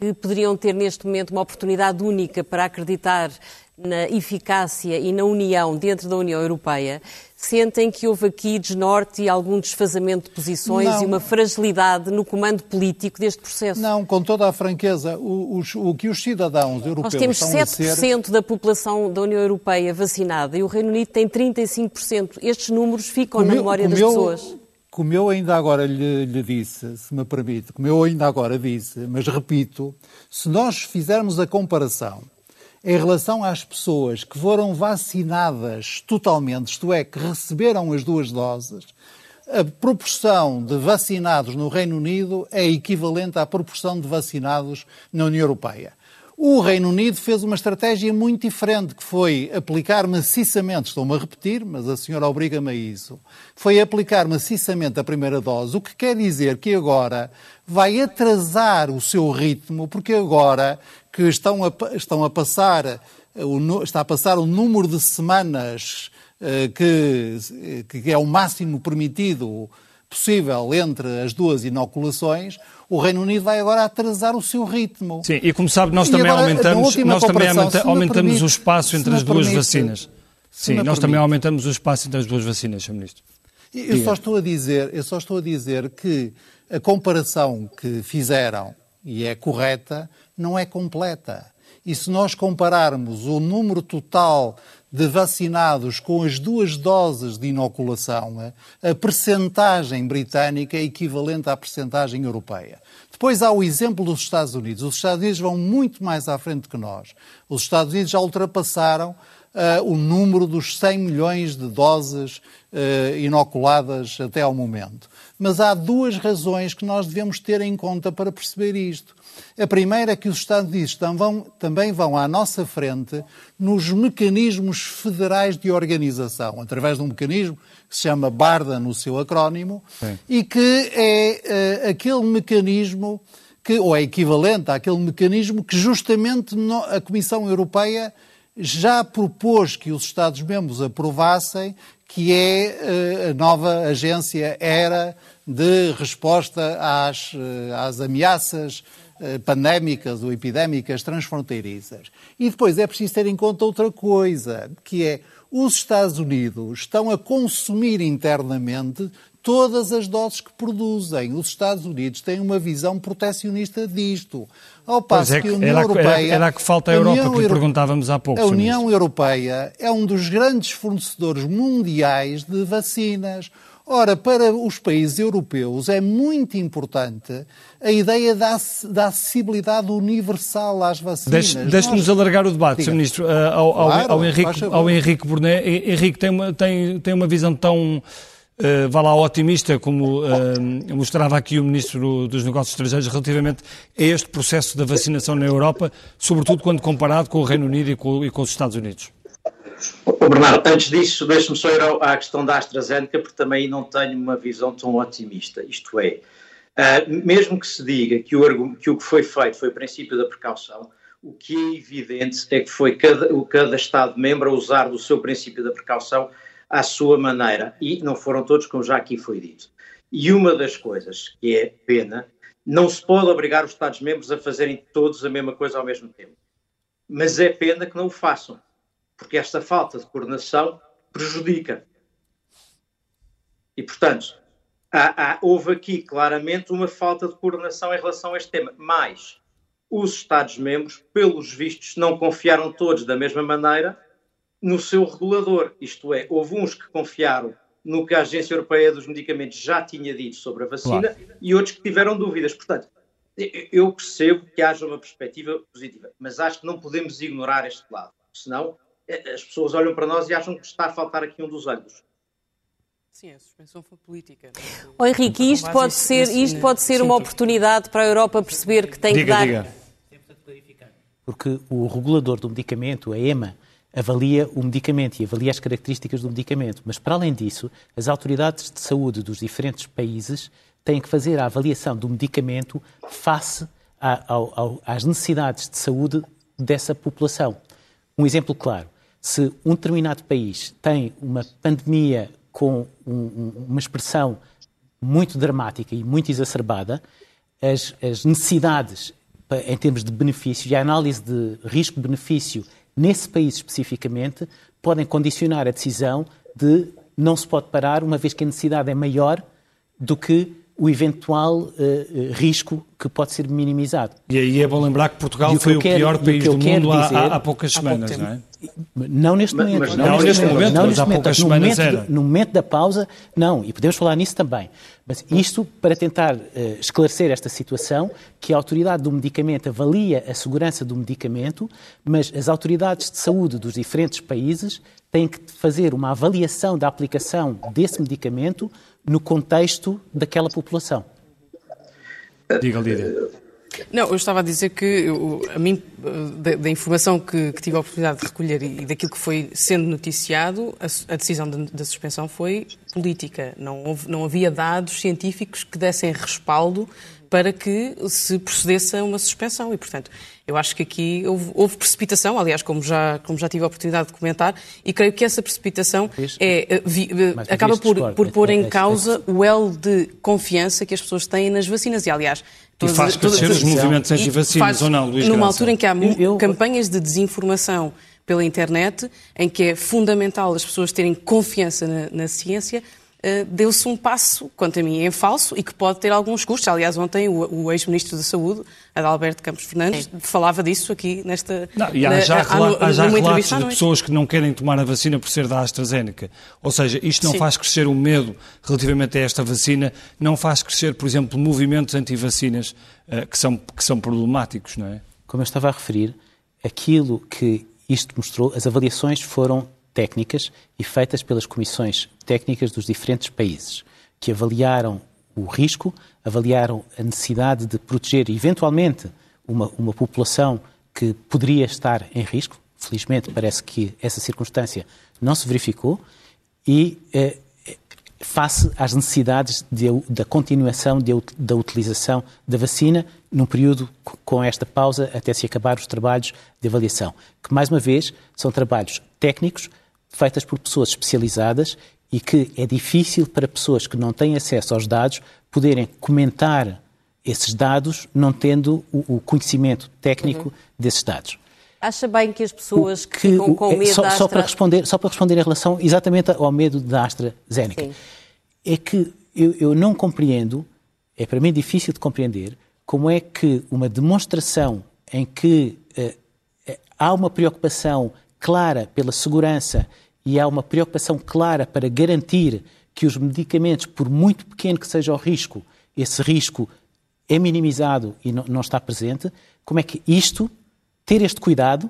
que poderiam ter neste momento uma oportunidade única para acreditar na eficácia e na união dentro da União Europeia, sentem que houve aqui desnorte e algum desfazamento de posições Não. e uma fragilidade no comando político deste processo. Não, com toda a franqueza, o, os- o que os cidadãos europeus Nós temos estão a ser... 7% da população da União Europeia vacinada e o Reino Unido tem 35%. Estes números ficam na memória das como eu- pessoas. Como eu ainda agora lhe, lhe disse, se me permite, como eu ainda agora disse, mas repito, se nós fizermos a comparação em relação às pessoas que foram vacinadas totalmente, isto é, que receberam as duas doses, a proporção de vacinados no Reino Unido é equivalente à proporção de vacinados na União Europeia. O Reino Unido fez uma estratégia muito diferente, que foi aplicar maciçamente, estou-me a repetir, mas a senhora obriga-me a isso, foi aplicar maciçamente a primeira dose, o que quer dizer que agora vai atrasar o seu ritmo, porque agora que estão a, estão a passar, eh, o está a passar o número de semanas eh, que, que é o máximo permitido possível entre as duas inoculações, o Reino Unido vai agora atrasar o seu ritmo. Sim, e como sabe, nós E também agora, aumentamos, nós também aumenta- aumentamos permite- o espaço entre as duas permite- vacinas. Sim, nós também permite. aumentamos o espaço entre as duas vacinas, Sr. Ministro. Eu só estou a dizer, eu só estou a dizer que a comparação que fizeram e é correta não é completa. E se nós compararmos o número total de vacinados com as duas doses de inoculação, a percentagem britânica é equivalente à percentagem europeia. Depois há o exemplo dos Estados Unidos. Os Estados Unidos vão muito mais à frente que nós. Os Estados Unidos já ultrapassaram ah, o número dos 100 milhões de doses ah, inoculadas até ao momento. Mas há duas razões que nós devemos ter em conta para perceber isto. A primeira é que os Estados Unidos também vão à nossa frente nos mecanismos federais de organização, através de um mecanismo que se chama BARDA no seu acrónimo, Sim. e que é eh, aquele mecanismo que, ou é equivalente àquele mecanismo que justamente no- a Comissão Europeia já propôs que os Estados-membros aprovassem, que é eh, a nova agência ERA de resposta às, eh, às ameaças eh, pandémicas ou epidémicas transfronteiriças. E depois é preciso ter em conta outra coisa, que é os Estados Unidos estão a consumir internamente todas as doses que produzem. Os Estados Unidos têm uma visão protecionista disto. Ao passo é que a União era era- Europeia... era a que falta a Europa, União que lhe Euro- perguntávamos há pouco, A. União Europeia é um dos grandes fornecedores mundiais de vacinas. Ora, para os países europeus é muito importante a ideia da, da acessibilidade universal às vacinas. Deixe- Deixe-nos Nós- alargar o debate. Sr. Ministro, eh, ao, Claro, ao Henrique, ao Henrique Burnet. Hen- Henrique tem uma, tem, tem uma visão tão, eh, vá lá, otimista, como eh, mostrava aqui o Ministro dos Negócios Estrangeiros, relativamente a este processo da vacinação na Europa, sobretudo quando comparado com o Reino Unido e com, e com os Estados Unidos. Ô, Bernardo, antes disso, deixe-me só ir à questão da AstraZeneca, porque também não tenho uma visão tão otimista. Isto é, ah, mesmo que se diga que o, que o que foi feito foi o princípio da precaução, o que é evidente é que foi cada, cada Estado-membro a usar do seu princípio da precaução à sua maneira. E não foram todos, como já aqui foi dito. E uma das coisas que é pena, não se pode obrigar os Estados-membros a fazerem todos a mesma coisa ao mesmo tempo. Mas é pena que não o façam porque esta falta de coordenação prejudica. E, portanto, há, há, houve aqui claramente uma falta de coordenação em relação a este tema. Mas os Estados-membros, pelos vistos, não confiaram todos da mesma maneira no seu regulador. Isto é, houve uns que confiaram no que a Agência Europeia dos Medicamentos já tinha dito sobre a vacina claro. e outros que tiveram dúvidas. Portanto, eu percebo que haja uma perspectiva positiva, mas acho que não podemos ignorar este lado, senão eh, as pessoas olham para nós e acham que está a faltar aqui um dos ângulos. Sim, a suspensão foi política. Oh, Henrique, isto pode ser, isto pode ser uma oportunidade para a Europa perceber que tem diga, que dar... Diga. Porque o regulador do medicamento, a EMA, avalia o medicamento e avalia as características do medicamento. Mas, para além disso, as autoridades de saúde dos diferentes países têm que fazer a avaliação do medicamento face a, às necessidades de saúde dessa população. Um exemplo claro: se um determinado país tem uma pandemia com um, uma expressão muito dramática e muito exacerbada, as, as necessidades em termos de benefício e a análise de risco-benefício nesse país especificamente, podem condicionar a decisão de não se pode parar, uma vez que a necessidade é maior do que o eventual uh, risco que pode ser minimizado. E aí é bom lembrar que Portugal que foi o, quero, pior país do mundo dizer, há, há, poucas semanas, há não é? Não neste momento. Mas, não, não, neste momento, não neste momento. No momento, era. no momento da pausa, não. E podemos falar nisso também. Mas isto para tentar uh, esclarecer esta situação, que a autoridade do medicamento avalia a segurança do medicamento, mas as autoridades de saúde dos diferentes países têm que fazer uma avaliação da aplicação desse medicamento no contexto daquela população. Diga, Lídia. Não, eu estava a dizer que eu, a mim, da, da informação que, que, tive a oportunidade de recolher e daquilo que foi sendo noticiado, a, a decisão da suspensão foi política. Não, houve, não havia dados científicos que dessem respaldo para que se procedesse a uma suspensão. E, portanto, eu acho que aqui houve, houve, precipitação, aliás, como já, como já tive a oportunidade de comentar, e creio que essa precipitação é, vi, acaba por, por pôr em causa o elo de confiança que as pessoas têm nas vacinas. E, aliás, e faz crescer os movimentos anti-vacinas, ou não, Luís Numa Graça? altura em que há eu... campanhas de desinformação pela internet, em que é fundamental as pessoas terem confiança na, na ciência, deu-se um passo, quanto a mim, em falso e que pode ter alguns custos. Aliás, ontem o, o ex-ministro da Saúde, Adalberto Campos Fernandes, Sim. falava disso aqui nesta. Não, e há já, na, há, há já relatos de pessoas que não querem tomar a vacina por ser da AstraZeneca. Ou seja, isto não Sim. faz crescer o medo relativamente a esta vacina, não faz crescer, por exemplo, movimentos anti-vacinas uh, que, são, que são problemáticos, não é? Como eu estava a referir, aquilo que isto mostrou, as avaliações foram técnicas e feitas pelas comissões técnicas dos diferentes países, que avaliaram o risco, avaliaram a necessidade de proteger eventualmente uma, uma população que poderia estar em risco. Felizmente, parece que essa circunstância não se verificou e eh, face às necessidades de, da continuação de, da utilização da vacina num período com esta pausa até se acabar os trabalhos de avaliação, que mais uma vez são trabalhos técnicos feitas por pessoas especializadas e que é difícil para pessoas que não têm acesso aos dados poderem comentar esses dados não tendo o, o conhecimento técnico uhum. desses dados. Acha bem que as pessoas que, que ficam com é, medo só, da Astra... só para responder Só para responder em relação exatamente ao medo da AstraZeneca. Sim. É que eu, eu não compreendo, é para mim difícil de compreender, como é que uma demonstração em que uh, há uma preocupação clara pela segurança e há uma preocupação clara para garantir que os medicamentos, por muito pequeno que seja o risco, esse risco é minimizado e não, está presente, como é que isto, ter este cuidado,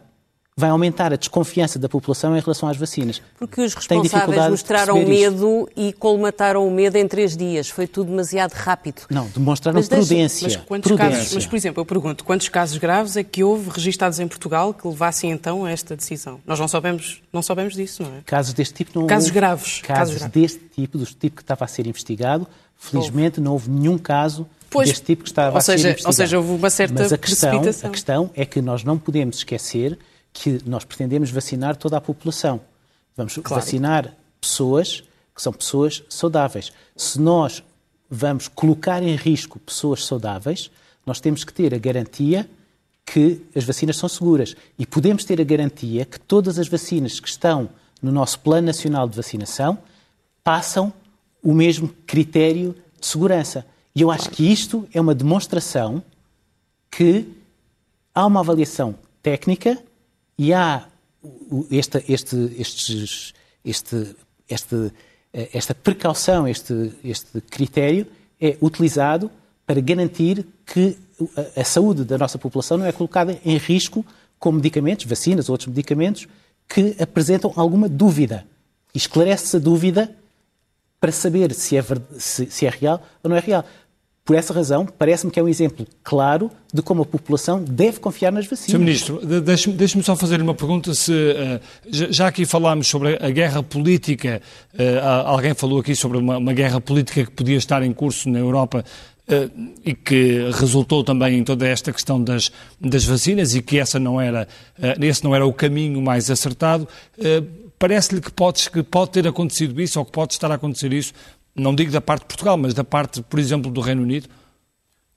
vai aumentar a desconfiança da população em relação às vacinas. Porque os responsáveis mostraram medo isto. e colmataram o medo em três dias. Foi tudo demasiado rápido. Não, demonstraram mas prudência. Mas, quantos prudência. Casos, mas, por exemplo, eu pergunto, quantos casos graves é que houve registados em Portugal que levassem então a esta decisão? Nós não sabemos, não sabemos disso, não é? Casos deste tipo não Casos houve. graves. Casos, casos graves. deste tipo, do tipo que estava a ser investigado, felizmente houve. não houve nenhum caso pois, deste tipo que estava seja, a ser investigado. Ou seja, houve uma certa Mas a questão, a questão é que nós não podemos esquecer que nós pretendemos vacinar toda a população. Vamos claro. vacinar pessoas que são pessoas saudáveis. Se nós vamos colocar em risco pessoas saudáveis, nós temos que ter a garantia que as vacinas são seguras. E podemos ter a garantia que todas as vacinas que estão no nosso Plano Nacional de Vacinação passam o mesmo critério de segurança. E eu acho que isto é uma demonstração que há uma avaliação técnica e há este, este, estes, este, este, esta precaução, este, este critério é utilizado para garantir que a, saúde da nossa população não é colocada em risco com medicamentos, vacinas ou outros medicamentos que apresentam alguma dúvida. Esclarece-se a dúvida para saber se é, se, se é real ou não é real. Por essa razão, parece-me que é um exemplo claro de como a população deve confiar nas vacinas. Sr. Ministro, deixe-me deixe só fazer uma pergunta. Se, uh, já aqui falámos sobre a guerra política, uh, alguém falou aqui sobre uma, uma, guerra política que podia estar em curso na Europa uh, e que resultou também em toda esta questão das, das vacinas e que essa não era, esse não era o caminho mais acertado. Parece-lhe que pode, que pode ter acontecido isso ou que pode estar a acontecer isso não digo da parte de Portugal, mas da parte, por exemplo, do Reino Unido?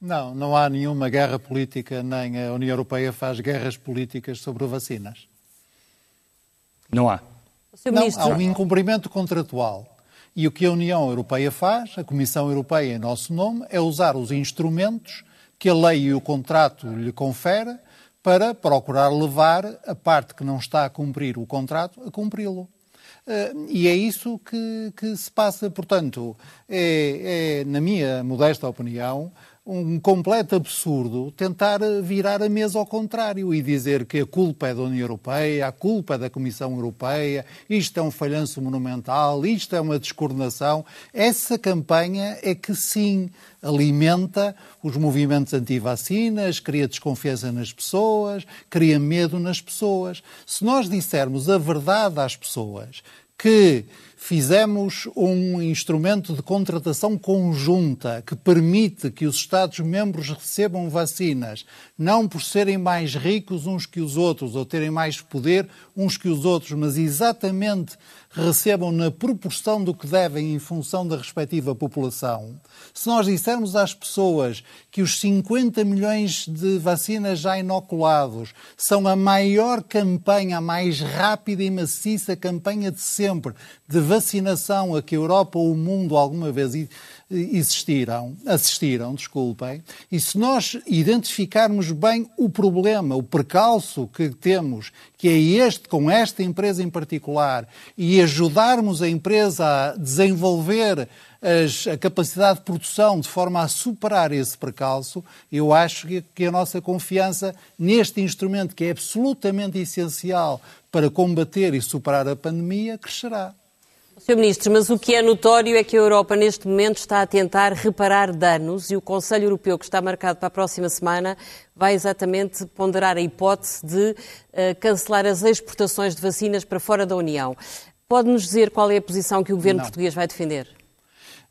Não, não há nenhuma guerra política, nem a União Europeia faz guerras políticas sobre vacinas. Não há? Não, há um incumprimento contratual. E o que a União Europeia faz, a Comissão Europeia em nosso nome, é usar os instrumentos que a lei e o contrato lhe confere para procurar levar a parte que não está a cumprir o contrato a cumpri-lo. Uh, e é isso que, que se passa. Portanto, é, é, na minha modesta opinião, um completo absurdo tentar virar a mesa ao contrário e dizer que a culpa é da União Europeia, a culpa é da Comissão Europeia, isto é um falhanço monumental, isto é uma descoordenação. Essa campanha é que sim alimenta os movimentos anti-vacinas, cria desconfiança nas pessoas, cria medo nas pessoas. Se nós dissermos a verdade às pessoas que fizemos um instrumento de contratação conjunta que permite que os Estados-membros recebam vacinas, não por serem mais ricos uns que os outros ou terem mais poder uns que os outros, mas exatamente recebam na proporção do que devem em função da respectiva população. Se nós dissermos às pessoas que os 50 milhões de vacinas já inoculados são a maior campanha, a mais rápida e maciça campanha de sempre de vacinação a que a Europa ou o mundo alguma vez existiram, assistiram, desculpem, e se nós identificarmos bem o problema, o percalço que temos, que é este com esta empresa em particular, e ajudarmos a empresa a desenvolver as, a capacidade de produção de forma a superar esse percalço, eu acho que, que a nossa confiança neste instrumento, que é absolutamente essencial para combater e superar a pandemia, crescerá. Sr. Ministro, mas o que é notório é que a Europa neste momento está a tentar reparar danos e o Conselho Europeu, que está marcado para a próxima semana, vai exatamente ponderar a hipótese de uh, cancelar as exportações de vacinas para fora da União. Pode-nos dizer qual é a posição que o governo Não. português vai defender?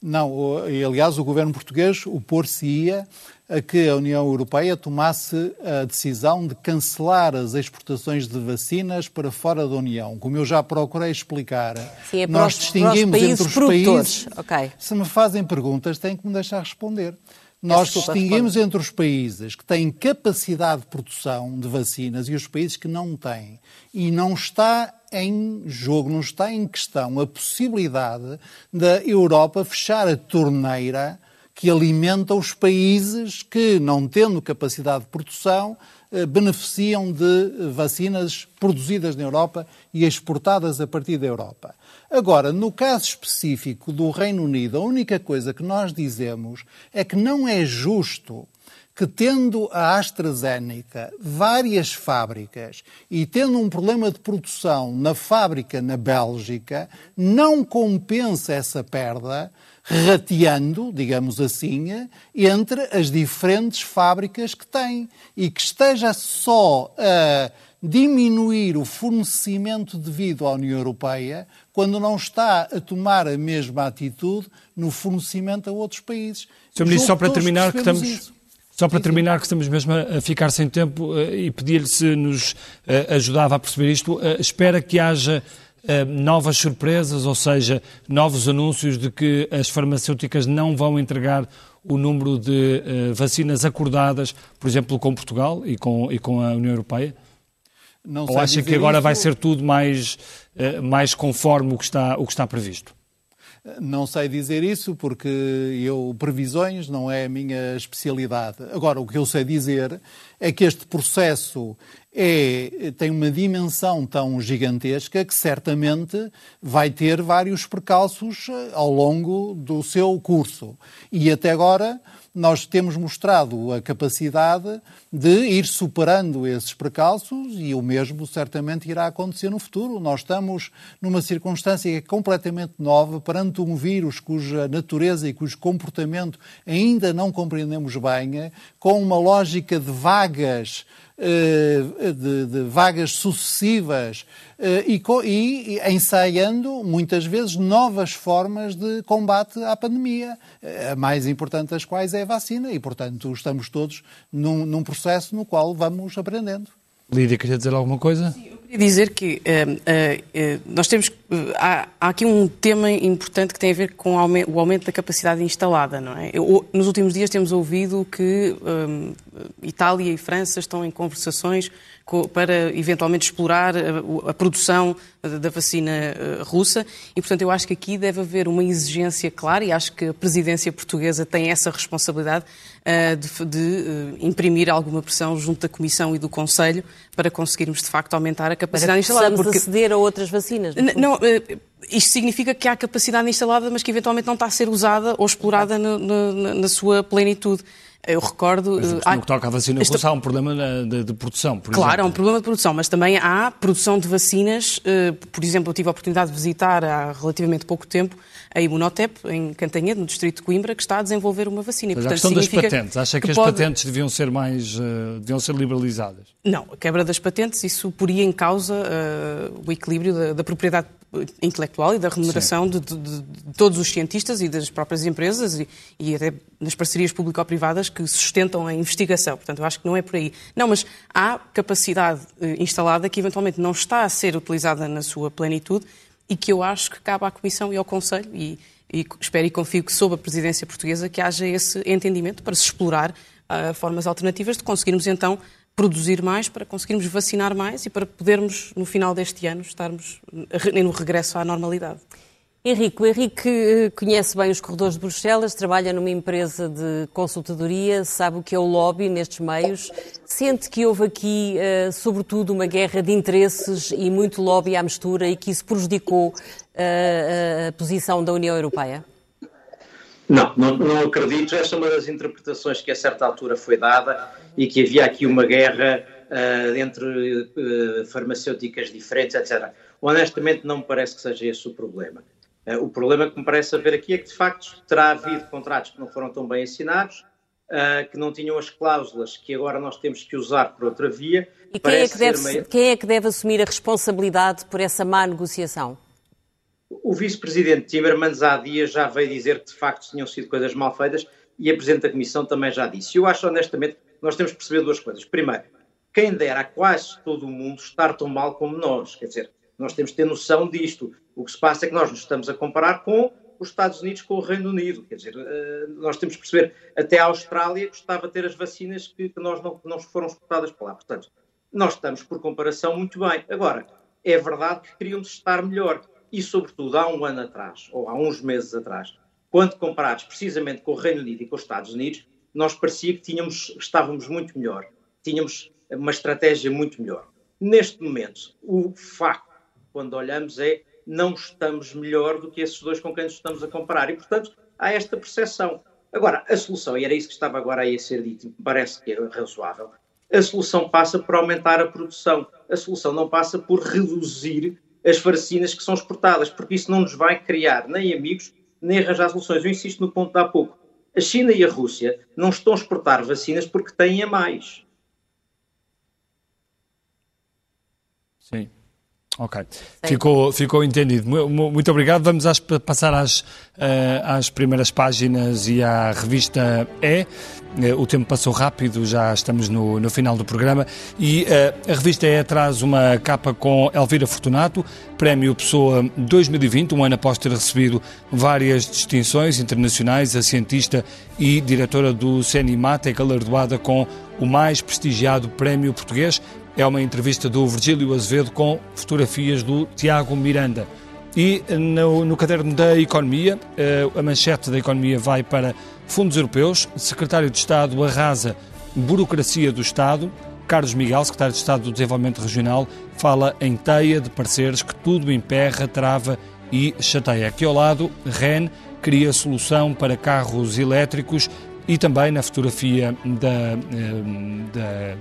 Não, aliás, o governo português opor-se-ia a que a União Europeia tomasse a decisão de cancelar as exportações de vacinas para fora da União. Como eu já procurei explicar, Sim, é nós os, distinguimos entre os países. Okay. Se me fazem perguntas, têm que me deixar responder. Nós distinguimos entre os países que têm capacidade de produção de vacinas e os países que não têm. E não está em jogo, não está em questão a possibilidade da Europa fechar a torneira que alimenta os países que, não tendo capacidade de produção, eh, beneficiam de vacinas produzidas na Europa e exportadas a partir da Europa. Agora, no caso específico do Reino Unido, a única coisa que nós dizemos é que não é justo que, tendo a AstraZeneca várias fábricas e tendo um problema de produção na fábrica na Bélgica, não compensa essa perda rateando, digamos assim, entre as diferentes fábricas que tem e que esteja só a diminuir o fornecimento devido à União Europeia quando não está a tomar a mesma atitude no fornecimento a outros países. Sr. Ministro, só para terminar, que estamos, isso. Só para terminar, que estamos mesmo a ficar sem tempo eh, e pedir-lhe se nos eh, ajudava a perceber isto, eh, espera que haja novas surpresas, ou seja, novos anúncios de que as farmacêuticas não vão entregar o número de vacinas acordadas, por exemplo, com Portugal e com, e com a União Europeia? Não Ou acha que agora isso... vai ser tudo mais, mais conforme o que, está, o que está previsto? Não sei dizer isso porque eu previsões não é a minha especialidade. Agora, o que eu sei dizer é que este processo é, tem uma dimensão tão gigantesca que certamente vai ter vários percalços eh, ao longo do seu curso. E até agora nós temos mostrado a capacidade de ir superando esses precalços e o mesmo certamente irá acontecer no futuro. Nós estamos numa circunstância é completamente nova perante um vírus cuja natureza e cujo comportamento ainda não compreendemos bem, com uma lógica de vagas eh, de, de vagas sucessivas eh, e, e, ensaiando muitas vezes novas formas de combate à pandemia, a mais importante das quais é a vacina e, portanto, estamos todos num, num processo no qual vamos aprendendo. Lídia, queria dizer alguma coisa? Sim, queria dizer que uh, uh, nós temos. Há, há, aqui um tema importante que tem a ver com o aumento, o aumento da capacidade instalada, não é? Eu, nos últimos dias temos ouvido que Itália e França estão em conversações para eventualmente explorar a, a produção da vacina uh, russa e, portanto, eu acho que aqui deve haver uma exigência clara e acho que a presidência portuguesa tem essa responsabilidade uh, de, de uh, imprimir alguma pressão junto da Comissão e do Conselho para conseguirmos, de facto, aumentar a capacidade instalada. Porque aceder a outras vacinas. Não, isto significa que há capacidade instalada, mas que eventualmente não está a ser usada ou explorada no, no, na sua plenitude. Eu recordo. Mas, no que toca à vacina russa, há um problema de, de produção. claro, exemplo. há um problema de produção, mas também há produção de vacinas. Por exemplo, eu tive a oportunidade de visitar há relativamente pouco tempo a Imunotep, em Cantanhede, no distrito de Coimbra, que está a desenvolver uma vacina. Mas Portanto, a questão das patentes, acha que, que as pode... patentes deviam ser mais, uh, deviam ser liberalizadas? Não, a quebra das patentes, isso poria em causa uh, o equilíbrio da, da propriedade intelectual e da remuneração de, de, de, todos os cientistas e das próprias empresas e, e até nas parcerias público-privadas que sustentam a investigação. Portanto, eu acho que não é por aí. Não, mas há capacidade eh, instalada que eventualmente não está a ser utilizada na sua plenitude e que eu acho que cabe à Comissão e ao Conselho e, e espero e confio que sob a presidência portuguesa que haja esse entendimento para se explorar uh, formas alternativas de conseguirmos então produzir mais, para conseguirmos vacinar mais e para podermos, no final deste ano, estarmos no regresso à normalidade. Henrique, o Henrique eh, conhece bem os corredores de Bruxelas, trabalha numa empresa de consultadoria, sabe o que é o lobby nestes meios. Sente que houve aqui, uh, sobretudo, uma guerra de interesses e muito lobby à mistura e que isso prejudicou uh, a posição da União Europeia? Não, não, não, acredito. Essa é uma das interpretações que a certa altura foi dada e que havia aqui uma guerra uh, entre uh, farmacêuticas diferentes, etc. Honestamente, não me parece que seja esse o problema. Uh, o problema que me parece haver aqui é que, de facto, terá havido contratos que não foram tão bem assinados, que não tinham as cláusulas que agora nós temos que usar por outra via. E quem é, que deve, meio... quem é que deve assumir a responsabilidade por essa má negociação? O vice-presidente Timmermans há dias já veio dizer que de facto tinham sido coisas mal feitas e a presidente da Comissão também já disse. Eu acho honestamente que nós temos que perceber duas coisas. Primeiro, quem dera a quase todo o mundo estar tão mal como nós. Quer dizer, nós temos que ter noção disto. O que se passa é que nós nos estamos a comparar com os Estados Unidos com o Reino Unido. Quer dizer, eh, nós temos que perceber, até a Austrália gostava de ter as vacinas que, nós não, não foram exportadas para lá. Portanto, nós estamos, por comparação, muito bem. Agora, é verdade que queríamos estar melhor e, sobretudo, há um ano atrás, ou há uns meses atrás, quando comparados precisamente com o Reino Unido e com os Estados Unidos, nós parecia que tínhamos, estávamos muito melhor, tínhamos uma estratégia muito melhor. Neste momento, o facto, quando olhamos, é não estamos melhor do que esses dois com quem nos estamos a comparar. E, portanto, há esta percepção. Agora, a solução, e era isso que estava agora aí a ser dito, parece que é razoável, a solução passa por aumentar a produção. A solução não passa por reduzir as vacinas que são exportadas, porque isso não nos vai criar nem amigos, nem arranjar soluções. Eu insisto no ponto de há pouco. A China e a Rússia não estão a exportar vacinas porque têm a mais. Sim. Ok, ficou, ficou entendido. Muito obrigado. Vamos às, passar às, uh, às primeiras páginas e à revista E. Uh, o tempo passou rápido, já estamos no, no final do programa. E uh, a revista E traz uma capa com Elvira Fortunato, Prémio Pessoa 2020, um ano após ter recebido várias distinções internacionais. A cientista e diretora do CNIMAT é galardoada com o mais prestigiado prémio português é uma entrevista do Virgílio Azevedo com fotografias do Tiago Miranda. E no, no caderno da Economia, eh, a manchete da Economia vai para fundos europeus. Secretário de Estado arrasa burocracia do Estado. Carlos Miguel, secretário de Estado do Desenvolvimento Regional, fala em teia de pareceres que tudo emperra, trava e chateia. Aqui ao lado, REN cria solução para carros elétricos e também na fotografia da, eh, da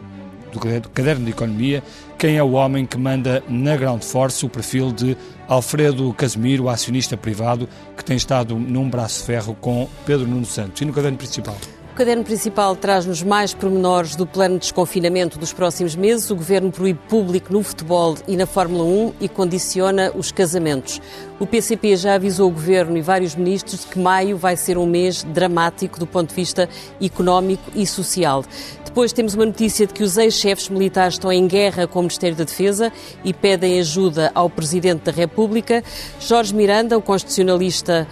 do Caderno de Economia, quem é o homem que manda na Ground Force o perfil de Alfredo Casemiro, acionista privado, que tem estado num braço ferro com Pedro Nuno Santos. E no caderno principal? O caderno principal traz-nos mais pormenores do plano de desconfinamento dos próximos meses. O governo proíbe público no futebol e na Fórmula 1 e condiciona os casamentos. O PCP já avisou o governo e vários ministros que maio vai ser um mês dramático do ponto de vista económico e social. Depois temos uma notícia de que os ex-chefes militares estão em guerra com o Ministério da Defesa e pedem ajuda ao Presidente da República. Jorge Miranda, o constitucionalista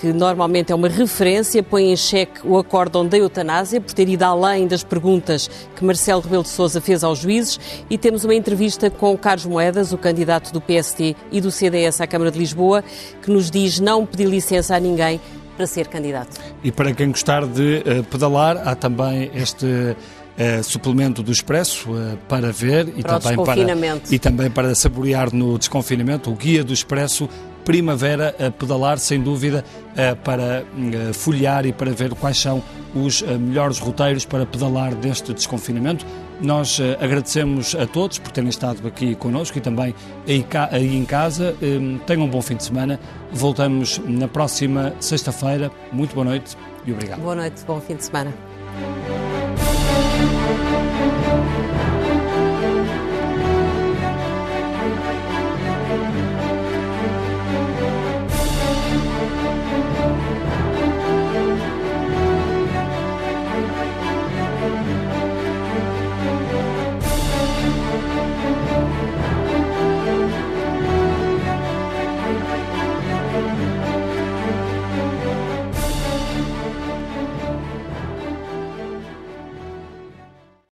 que normalmente é uma referência, põe em xeque o acórdão da eutanásia por ter ido além das perguntas que Marcelo Rebelo de Sousa fez aos juízes e temos uma entrevista com Carlos Moedas, o candidato do PST e do CDS à Câmara de Lisboa, que nos diz não pedir licença a ninguém para ser candidato. E para quem gostar de uh, pedalar, há também este uh, suplemento do Expresso uh, para ver e também para, e também para saborear no desconfinamento, o guia do Expresso primavera a pedalar, sem dúvida, eh, para eh, folhear e para ver quais são os eh, melhores roteiros para pedalar deste desconfinamento. Nós agradecemos a todos por terem estado aqui connosco e também aí em casa. Tenham um bom fim de semana. Voltamos na próxima sexta-feira. Muito boa noite e obrigado. Boa noite, bom fim de semana.